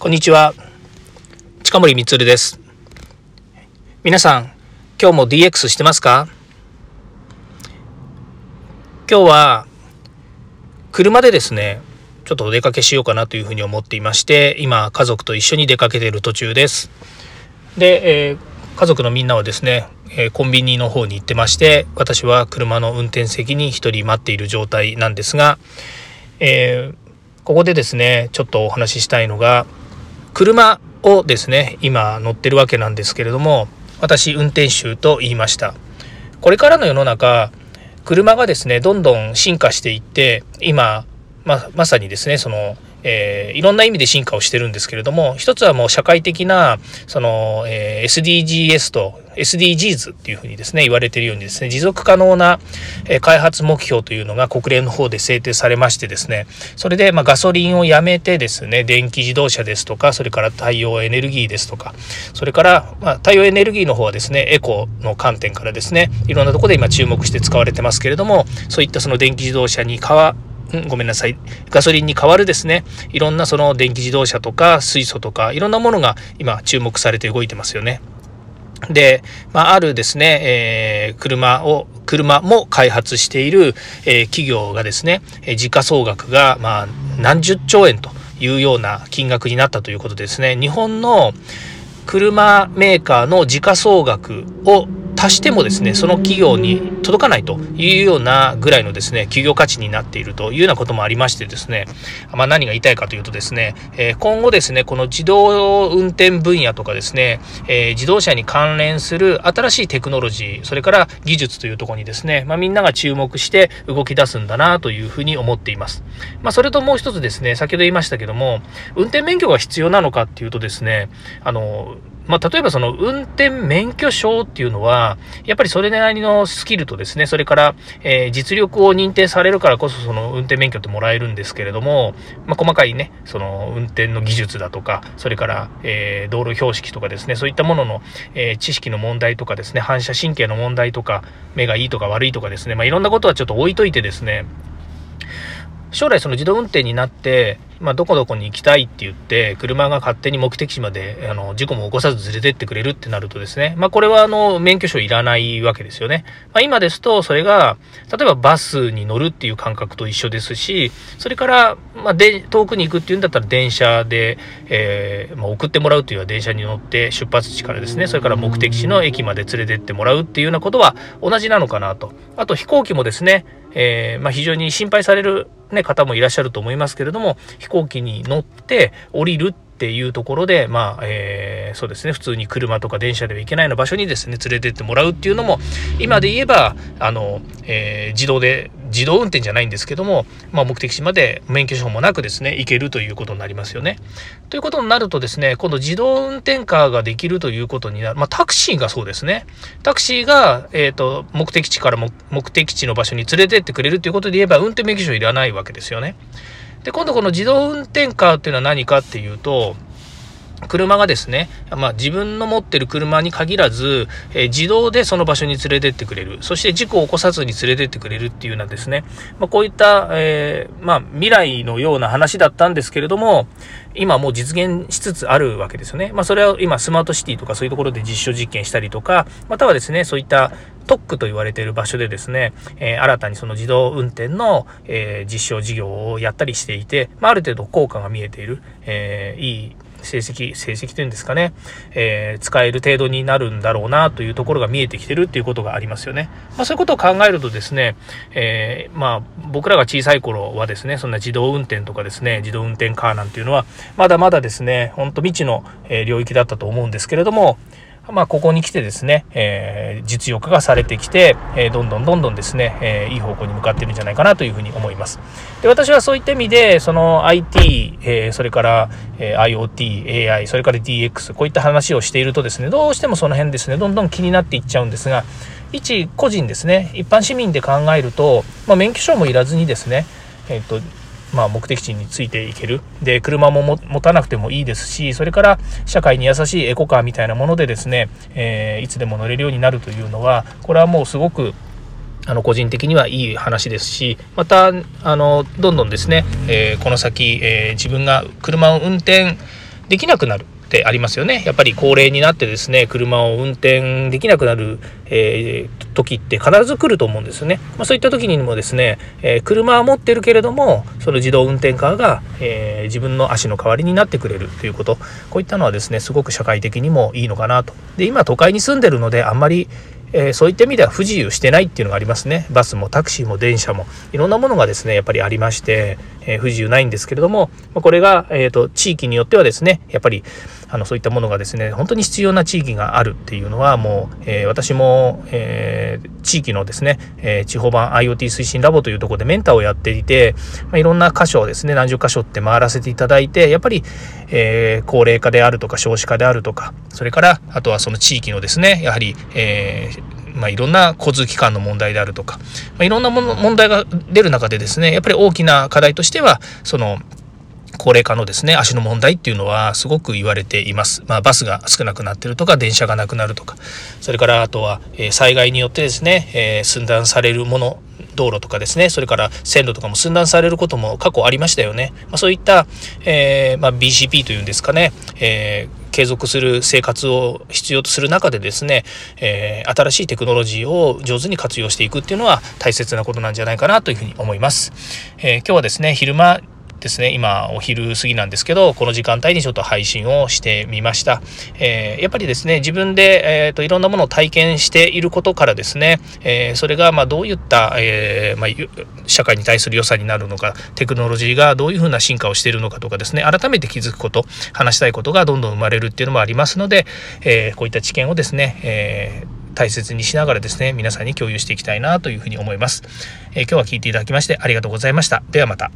こんにちは。近森光です。皆さん、今日も DX してますか？今日は、車でですね、ちょっとお出かけしようかなというふうに思っていまして、今、家族と一緒に出かけている途中です。で、えー、家族のみんなはですね、え、コンビニの方に行ってまして、私は車の運転席に一人待っている状態なんですが、えー、ここでですね、ちょっとお話ししたいのが、車をですね今乗ってるわけなんですけれども私運転手と言いました。これからの世の中車がですねどんどん進化していって今ままさにですねそのえー、いろんな意味で進化をしてるんですけれども一つはもう社会的なその、えー、SDGs と SDGs っていうふうにですね言われてるようにですね持続可能な、えー、開発目標というのが国連の方で制定されましてですねそれで、まあ、ガソリンをやめてですね電気自動車ですとかそれから太陽エネルギーですとかそれから、まあ、太陽エネルギーの方はですねエコの観点からですねいろんなところで今注目して使われてますけれどもそういったその電気自動車に変わごめんなさい、ガソリンに代わるですね、いろんなその電気自動車とか水素とか、いろんなものが今注目されて動いてますよね。で、まあ、あるですね、えー、車を、車も開発している、えー、企業がですね、えー、時価総額が、まあ、何十兆円というような金額になったということですね。日本の車メーカーの時価総額を足してもですねその企業に届かないというようなぐらいのですね企業価値になっているというようなこともありましてですね、まあ、何が言いたいかというとですね、え今後ですねこの自動運転分野とかですね、え自動車に関連する新しいテクノロジーそれから技術というところにですね、まあ、みんなが注目して動き出すんだなというふうに思っています。まあ、それともう一つですね先ほど言いましたけども運転免許が必要なのかっていうとですねあのまあ、例えばその運転免許証っていうのは、やっぱりそれなりのスキルとですね、それから、えー、実力を認定されるからこそその運転免許ってもらえるんですけれども、まあ、細かいね、その運転の技術だとか、それから、えー、道路標識とかですね、そういったものの、えー、知識の問題とかですね、反射神経の問題とか、目がいいとか悪いとかですね、まあ、いろんなことはちょっと置いといてですね、将来その自動運転になって、まあ、どこどこに行きたいって言って、車が勝手に目的地まで、あの、事故も起こさず連れてってくれるってなるとですね、まあ、これはあの、免許証いらないわけですよね。まあ、今ですと、それが、例えばバスに乗るっていう感覚と一緒ですし、それから、まあ、で、遠くに行くっていうんだったら電車で、えー、まあ、送ってもらうというのは電車に乗って出発地からですね、それから目的地の駅まで連れてってもらうっていうようなことは同じなのかなと。あと飛行機もですね、えー、まあ、非常に心配される、ね、方もいらっしゃると思いますけれども飛行機に乗って降りるっていうところで、まあ、えー、そうですね、普通に車とか電車では行けないような場所にですね、連れてってもらうっていうのも、今で言えば、あの、えー、自動で、自動運転じゃないんですけども、まあ、目的地まで免許証もなくですね、行けるということになりますよね。ということになるとですね、今度自動運転カーができるということになる。まあ、タクシーがそうですね。タクシーが、えっ、ー、と、目的地から目的地の場所に連れてってくれるということで言えば、運転免許証いらないわけですよね。で、今度この自動運転カーっていうのは何かっていうと、車がですね、まあ、自分の持ってる車に限らず、えー、自動でその場所に連れてってくれる。そして事故を起こさずに連れてってくれるっていうようなですね、まあ、こういった、えー、まあ、未来のような話だったんですけれども、今もう実現しつつあるわけですよね。まあ、それは今スマートシティとかそういうところで実証実験したりとか、またはですね、そういった特区と言われている場所でですね、えー、新たにその自動運転の、え実証事業をやったりしていて、まあ、ある程度効果が見えている、えいい成績、成績というんですかね、えー、使える程度になるんだろうなというところが見えてきてるっていうことがありますよね。まあ、そういうことを考えるとですね、えー、まあ、僕らが小さい頃はですね、そんな自動運転とかですね、自動運転カーなんていうのは、まだまだですね、ほんと未知の領域だったと思うんですけれども、まあ、ここに来てですね、えー、実用化がされてきて、えー、どんどんどんどんですね、えー、いい方向に向かってるんじゃないかなというふうに思います。で、私はそういった意味で、その IT、えそれから、え IoT、AI、それから DX、こういった話をしているとですね、どうしてもその辺ですね、どんどん気になっていっちゃうんですが、一個人ですね、一般市民で考えると、まあ、免許証もいらずにですね、えっ、と、まあ、目的地についていける。で、車も持たなくてもいいですし、それから社会に優しいエコカーみたいなものでですね、えー、いつでも乗れるようになるというのは、これはもうすごくあの個人的にはいい話ですしまたあのどんどんですね、えー、この先、えー、自分が車を運転できなくなるってありますよねやっぱり高齢になってですね車を運転できなくなる、えー、時って必ず来ると思うんですよね、まあ、そういった時にもですね、えー、車は持ってるけれどもその自動運転カーが、えー、自分の足の代わりになってくれるということ。こういったのはですねすごく社会的にもいいのかなと。で今都会に住んでるのであんまりえー、そういった意味では不自由してないっていうのがありますね。バスもタクシーも電車も。いろんなものがですねやっぱりありまして、えー、不自由ないんですけれどもこれが、えーと、地域によってはですねやっぱりあのそういったものがですね本当に必要な地域があるっていうのはもう、えー、私も、え地域のですね、え地方版 IoT 推進ラボというところでメンターをやっていて、まあ、いろんな箇所をですね何十箇所って回らせていただいてやっぱり、え高齢化であるとか少子化であるとかそれからあとはその地域のですねやはり、えーまあ、いろんな交通機関の問題であるとか、まあ、いろんなもの問題が出る中でですねやっぱり大きな課題としてはその高齢化のですね足の問題っていうのはすごく言われています。まあ、バスが少なくなってるとか電車がなくなるとかそれからあとは、えー、災害によってですね、えー、寸断されるもの道路とかですねそれから線路とかも寸断されることも過去ありましたよね。まあ、そういった、えー、まあ、BCP というんですかね、え継続する生活を必要とする中でですね、えー、新しいテクノロジーを上手に活用していくっていうのは大切なことなんじゃないかなというふうに思います。えー、今日はですね昼間ですね。今お昼過ぎなんですけどこの時間帯にちょっと配信をしてみました、えー、やっぱりですね自分で、えーと、いろんなものを体験していることからですね、えー、それがまどういった、え、まあ、社会に対する良さになるのかテクノロジーがどういうふうな進化をしているのかとかですね改めて気づくこと話したいことがどんどん生まれるっていうのもありますので、えこういった知見をですね、え大切にしながらですね皆さんに共有していきたいなというふうに思います、え今日は聞いていただきましてありがとうございました。ではまた。